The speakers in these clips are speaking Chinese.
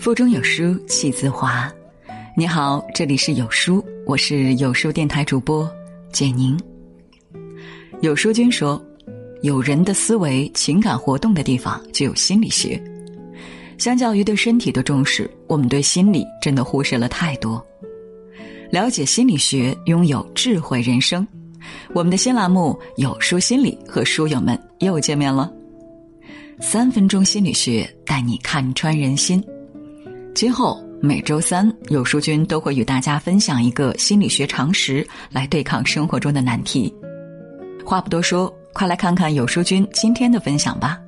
腹中有书气自华。你好，这里是有书，我是有书电台主播简宁。有书君说，有人的思维、情感活动的地方就有心理学。相较于对身体的重视，我们对心理真的忽视了太多。了解心理学，拥有智慧人生。我们的新栏目《有书心理》和书友们又见面了。三分钟心理学带你看穿人心。今后每周三，有书君都会与大家分享一个心理学常识，来对抗生活中的难题。话不多说，快来看看有书君今天的分享吧。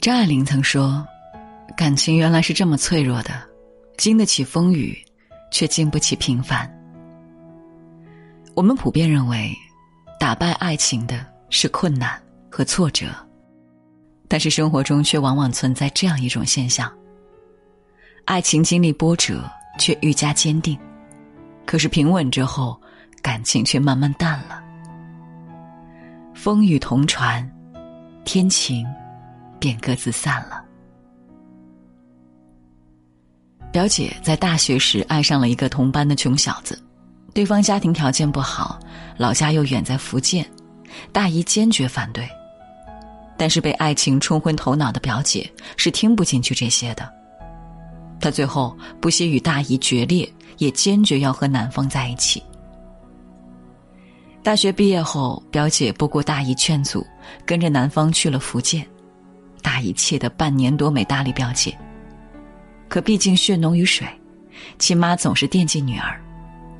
张爱玲曾说：“感情原来是这么脆弱的，经得起风雨，却经不起平凡。”我们普遍认为，打败爱情的是困难。和挫折，但是生活中却往往存在这样一种现象：爱情经历波折，却愈加坚定；可是平稳之后，感情却慢慢淡了。风雨同船，天晴，便各自散了。表姐在大学时爱上了一个同班的穷小子，对方家庭条件不好，老家又远在福建，大姨坚决反对。但是被爱情冲昏头脑的表姐是听不进去这些的，她最后不惜与大姨决裂，也坚决要和男方在一起。大学毕业后，表姐不顾大姨劝阻，跟着男方去了福建。大姨气得半年多没搭理表姐。可毕竟血浓于水，亲妈总是惦记女儿，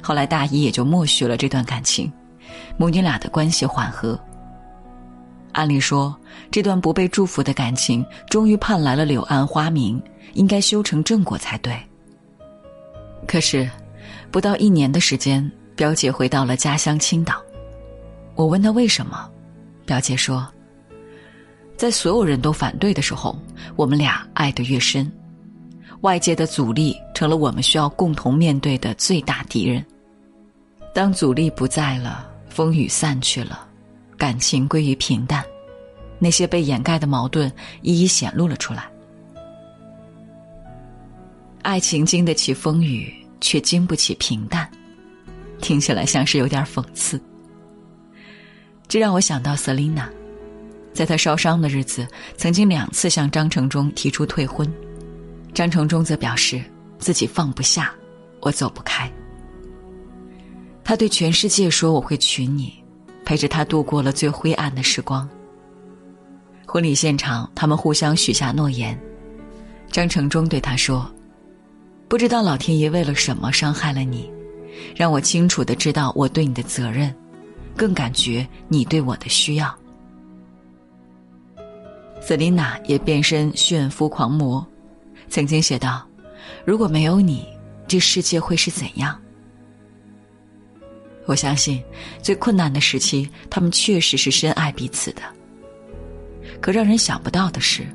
后来大姨也就默许了这段感情，母女俩的关系缓和。按理说，这段不被祝福的感情终于盼来了柳暗花明，应该修成正果才对。可是，不到一年的时间，表姐回到了家乡青岛。我问她为什么，表姐说：“在所有人都反对的时候，我们俩爱得越深，外界的阻力成了我们需要共同面对的最大敌人。当阻力不在了，风雨散去了。”感情归于平淡，那些被掩盖的矛盾一一显露了出来。爱情经得起风雨，却经不起平淡，听起来像是有点讽刺。这让我想到瑟琳娜，在她烧伤的日子，曾经两次向张承忠提出退婚，张承忠则表示自己放不下，我走不开。他对全世界说：“我会娶你。”陪着他度过了最灰暗的时光。婚礼现场，他们互相许下诺言。张承忠对他说：“不知道老天爷为了什么伤害了你，让我清楚的知道我对你的责任，更感觉你对我的需要。”瑟琳娜也变身炫夫狂魔，曾经写道：“如果没有你，这世界会是怎样？”我相信，最困难的时期，他们确实是深爱彼此的。可让人想不到的是，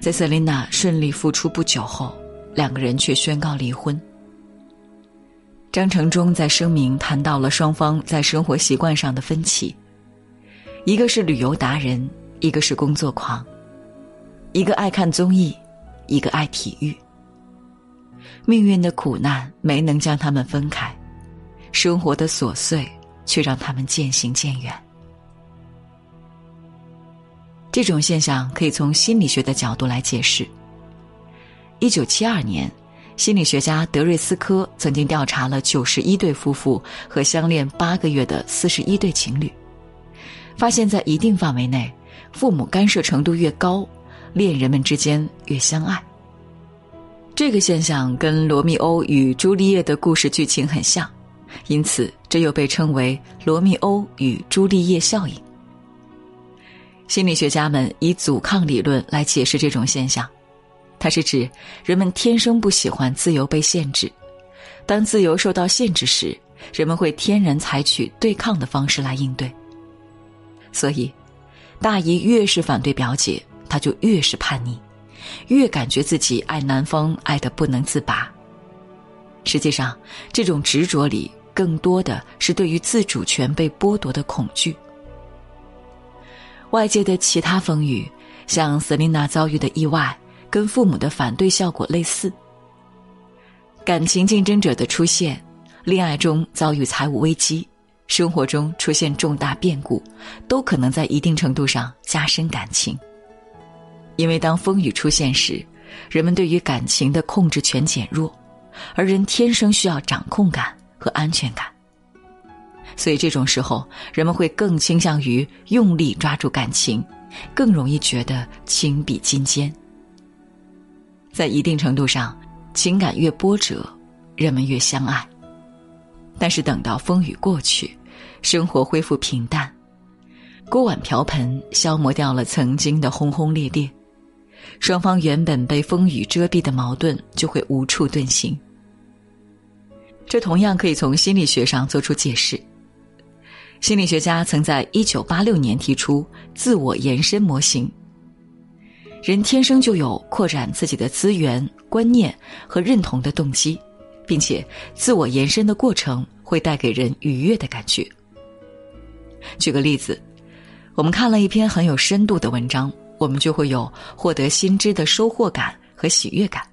在瑟琳娜顺利复出不久后，两个人却宣告离婚。张承忠在声明谈到了双方在生活习惯上的分歧：一个是旅游达人，一个是工作狂；一个爱看综艺，一个爱体育。命运的苦难没能将他们分开。生活的琐碎，却让他们渐行渐远。这种现象可以从心理学的角度来解释。一九七二年，心理学家德瑞斯科曾经调查了九十一对夫妇和相恋八个月的四十一对情侣，发现，在一定范围内，父母干涉程度越高，恋人们之间越相爱。这个现象跟罗密欧与朱丽叶的故事剧情很像。因此，这又被称为“罗密欧与朱丽叶效应”。心理学家们以阻抗理论来解释这种现象，它是指人们天生不喜欢自由被限制，当自由受到限制时，人们会天然采取对抗的方式来应对。所以，大姨越是反对表姐，她就越是叛逆，越感觉自己爱男方爱得不能自拔。实际上，这种执着里。更多的是对于自主权被剥夺的恐惧。外界的其他风雨，像瑟琳娜遭遇的意外，跟父母的反对效果类似。感情竞争者的出现，恋爱中遭遇财务危机，生活中出现重大变故，都可能在一定程度上加深感情。因为当风雨出现时，人们对于感情的控制权减弱，而人天生需要掌控感和安全感。所以这种时候，人们会更倾向于用力抓住感情，更容易觉得情比金坚。在一定程度上，情感越波折，人们越相爱。但是等到风雨过去，生活恢复平淡，锅碗瓢盆消磨掉了曾经的轰轰烈烈。双方原本被风雨遮蔽的矛盾就会无处遁形。这同样可以从心理学上做出解释。心理学家曾在一九八六年提出自我延伸模型。人天生就有扩展自己的资源、观念和认同的动机，并且自我延伸的过程会带给人愉悦的感觉。举个例子，我们看了一篇很有深度的文章。我们就会有获得新知的收获感和喜悦感，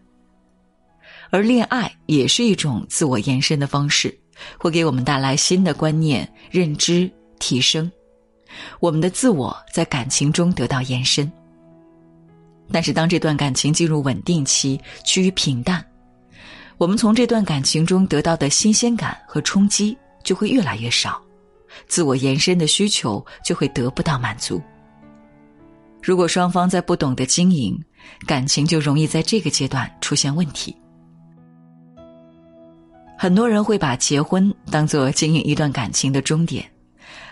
而恋爱也是一种自我延伸的方式，会给我们带来新的观念、认知提升，我们的自我在感情中得到延伸。但是，当这段感情进入稳定期，趋于平淡，我们从这段感情中得到的新鲜感和冲击就会越来越少，自我延伸的需求就会得不到满足。如果双方在不懂得经营，感情就容易在这个阶段出现问题。很多人会把结婚当做经营一段感情的终点，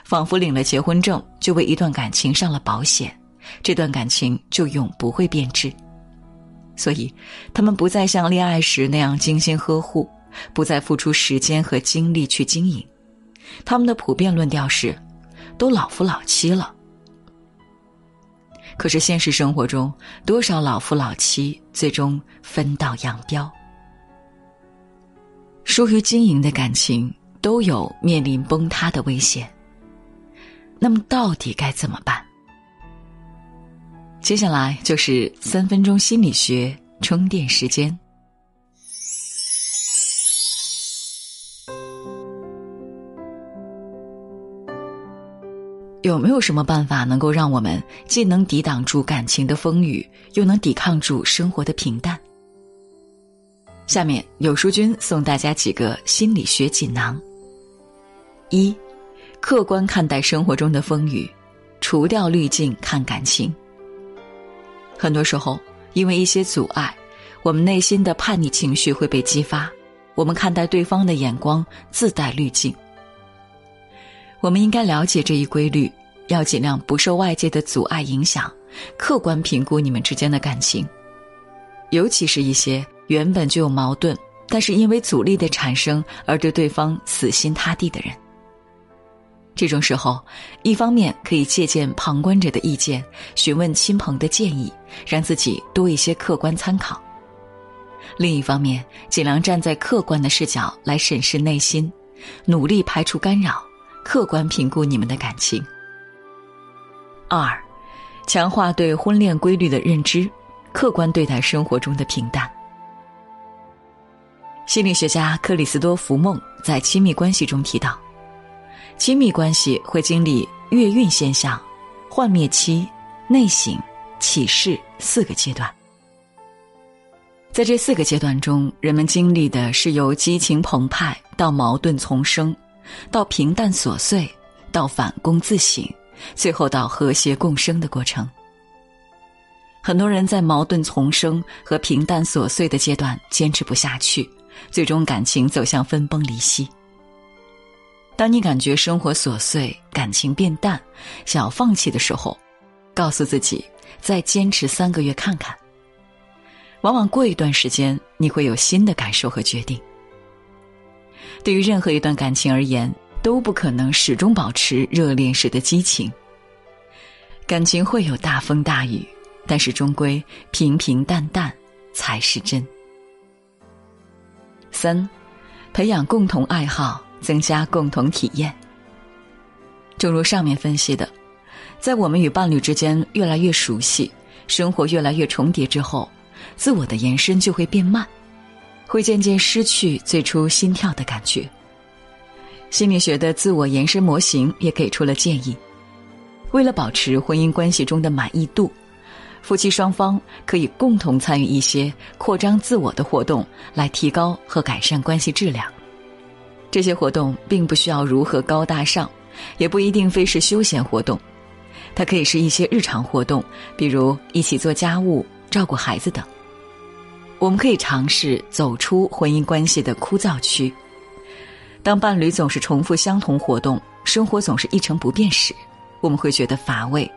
仿佛领了结婚证就为一段感情上了保险，这段感情就永不会变质。所以，他们不再像恋爱时那样精心呵护，不再付出时间和精力去经营。他们的普遍论调是：都老夫老妻了。可是现实生活中，多少老夫老妻最终分道扬镳？疏于经营的感情都有面临崩塌的危险。那么，到底该怎么办？接下来就是三分钟心理学充电时间。有没有什么办法能够让我们既能抵挡住感情的风雨，又能抵抗住生活的平淡？下面有书君送大家几个心理学锦囊：一、客观看待生活中的风雨，除掉滤镜看感情。很多时候，因为一些阻碍，我们内心的叛逆情绪会被激发，我们看待对方的眼光自带滤镜。我们应该了解这一规律，要尽量不受外界的阻碍影响，客观评估你们之间的感情。尤其是一些原本就有矛盾，但是因为阻力的产生而对对方死心塌地的人。这种时候，一方面可以借鉴旁观者的意见，询问亲朋的建议，让自己多一些客观参考；另一方面，尽量站在客观的视角来审视内心，努力排除干扰。客观评估你们的感情。二，强化对婚恋规律的认知，客观对待生活中的平淡。心理学家克里斯多福梦在亲密关系中提到，亲密关系会经历月晕现象、幻灭期、内省、启示四个阶段。在这四个阶段中，人们经历的是由激情澎湃到矛盾丛生。到平淡琐碎，到反躬自省，最后到和谐共生的过程。很多人在矛盾丛生和平淡琐碎的阶段坚持不下去，最终感情走向分崩离析。当你感觉生活琐碎、感情变淡，想要放弃的时候，告诉自己再坚持三个月看看。往往过一段时间，你会有新的感受和决定。对于任何一段感情而言，都不可能始终保持热恋时的激情。感情会有大风大雨，但是终归平平淡淡才是真。三，培养共同爱好，增加共同体验。正如上面分析的，在我们与伴侣之间越来越熟悉，生活越来越重叠之后，自我的延伸就会变慢，会渐渐失去最初心跳的感觉。心理学的自我延伸模型也给出了建议：为了保持婚姻关系中的满意度，夫妻双方可以共同参与一些扩张自我的活动，来提高和改善关系质量。这些活动并不需要如何高大上，也不一定非是休闲活动。它可以是一些日常活动，比如一起做家务、照顾孩子等。我们可以尝试走出婚姻关系的枯燥区。当伴侣总是重复相同活动，生活总是一成不变时，我们会觉得乏味，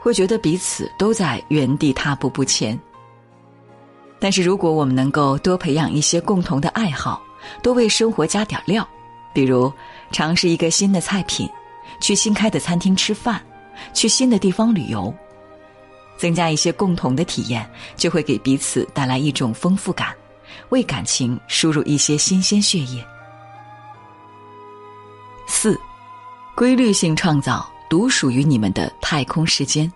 会觉得彼此都在原地踏步不前。但是，如果我们能够多培养一些共同的爱好，多为生活加点料，比如尝试一个新的菜品，去新开的餐厅吃饭。去新的地方旅游，增加一些共同的体验，就会给彼此带来一种丰富感，为感情输入一些新鲜血液。四，规律性创造独属于你们的太空时间。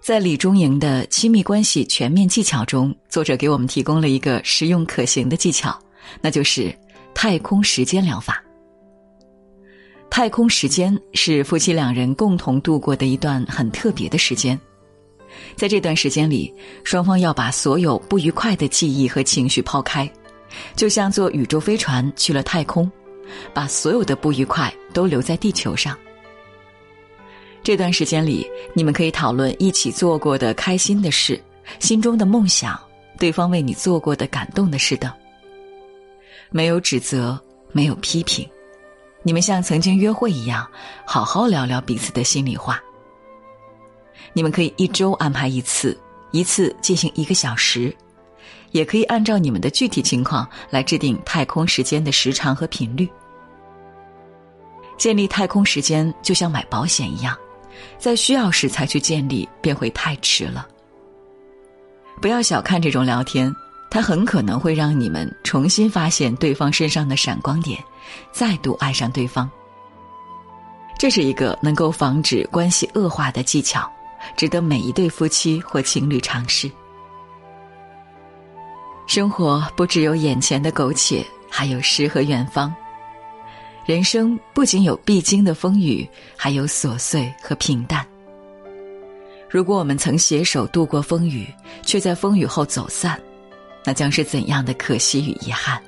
在李中营的《亲密关系全面技巧》中，作者给我们提供了一个实用可行的技巧，那就是太空时间疗法。太空时间是夫妻两人共同度过的一段很特别的时间，在这段时间里，双方要把所有不愉快的记忆和情绪抛开，就像坐宇宙飞船去了太空，把所有的不愉快都留在地球上。这段时间里，你们可以讨论一起做过的开心的事、心中的梦想、对方为你做过的感动的事等，没有指责，没有批评。你们像曾经约会一样，好好聊聊彼此的心里话。你们可以一周安排一次，一次进行一个小时，也可以按照你们的具体情况来制定太空时间的时长和频率。建立太空时间就像买保险一样，在需要时才去建立，便会太迟了。不要小看这种聊天。它很可能会让你们重新发现对方身上的闪光点，再度爱上对方。这是一个能够防止关系恶化的技巧，值得每一对夫妻或情侣尝试。生活不只有眼前的苟且，还有诗和远方。人生不仅有必经的风雨，还有琐碎和平淡。如果我们曾携手度过风雨，却在风雨后走散。那将是怎样的可惜与遗憾？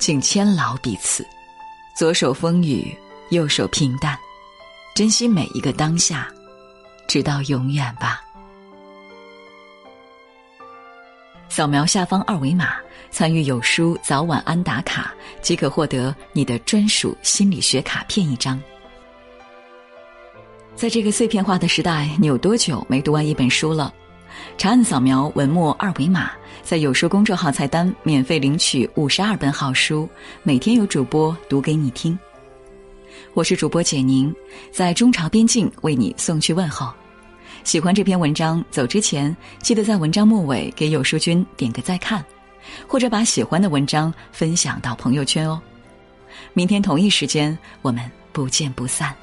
请牵牢彼此，左手风雨，右手平淡，珍惜每一个当下，直到永远吧。扫描下方二维码，参与有书早晚安打卡，即可获得你的专属心理学卡片一张。在这个碎片化的时代，你有多久没读完一本书了？长按扫描文末二维码，在有书公众号菜单免费领取五十二本好书，每天有主播读给你听。我是主播简宁，在中朝边境为你送去问候。喜欢这篇文章，走之前记得在文章末尾给有书君点个再看，或者把喜欢的文章分享到朋友圈哦。明天同一时间，我们不见不散。